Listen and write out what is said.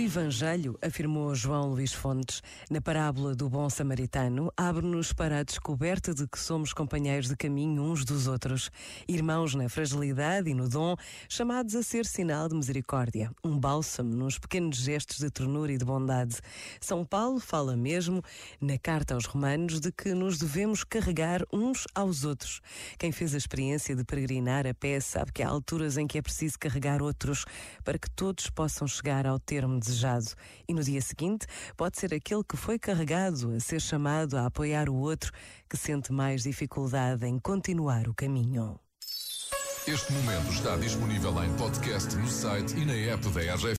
Evangelho, afirmou João Luís Fontes, na parábola do bom samaritano, abre-nos para a descoberta de que somos companheiros de caminho uns dos outros, irmãos na fragilidade e no dom, chamados a ser sinal de misericórdia, um bálsamo nos pequenos gestos de ternura e de bondade. São Paulo fala mesmo, na carta aos Romanos, de que nos devemos carregar uns aos outros. Quem fez a experiência de peregrinar a pé sabe que há alturas em que é preciso carregar outros para que todos possam chegar ao termo desejado. E no dia seguinte pode ser aquele que foi carregado a ser chamado a apoiar o outro que sente mais dificuldade em continuar o caminho. Este momento está disponível em podcast no site e na app da.